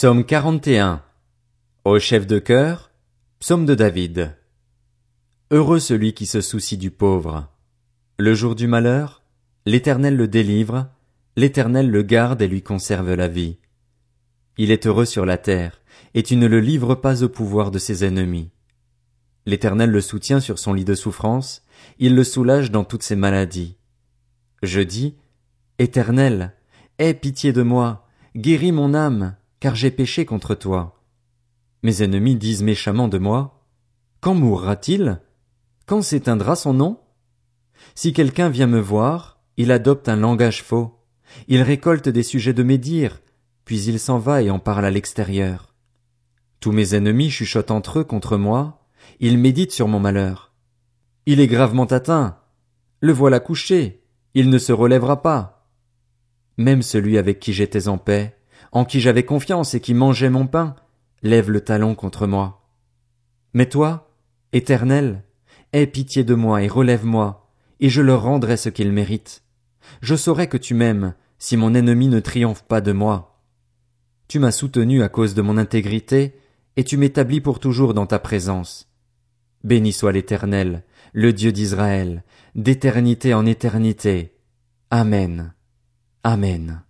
Psaume 41. Au chef de chœur, psaume de David. Heureux celui qui se soucie du pauvre. Le jour du malheur, l'Éternel le délivre, l'Éternel le garde et lui conserve la vie. Il est heureux sur la terre, et tu ne le livres pas au pouvoir de ses ennemis. L'Éternel le soutient sur son lit de souffrance, il le soulage dans toutes ses maladies. Je dis, Éternel, aie pitié de moi, guéris mon âme, car j'ai péché contre toi. Mes ennemis disent méchamment de moi, Quand mourra-t-il? Quand s'éteindra son nom? Si quelqu'un vient me voir, il adopte un langage faux, il récolte des sujets de médire, puis il s'en va et en parle à l'extérieur. Tous mes ennemis chuchotent entre eux contre moi, ils méditent sur mon malheur. Il est gravement atteint. Le voilà couché, il ne se relèvera pas. Même celui avec qui j'étais en paix, en qui j'avais confiance et qui mangeait mon pain, lève le talon contre moi. Mais toi, Éternel, aie pitié de moi et relève-moi, et je leur rendrai ce qu'ils méritent. Je saurai que tu m'aimes, si mon ennemi ne triomphe pas de moi. Tu m'as soutenu à cause de mon intégrité, et tu m'établis pour toujours dans ta présence. Béni soit l'Éternel, le Dieu d'Israël, d'éternité en éternité. Amen. Amen.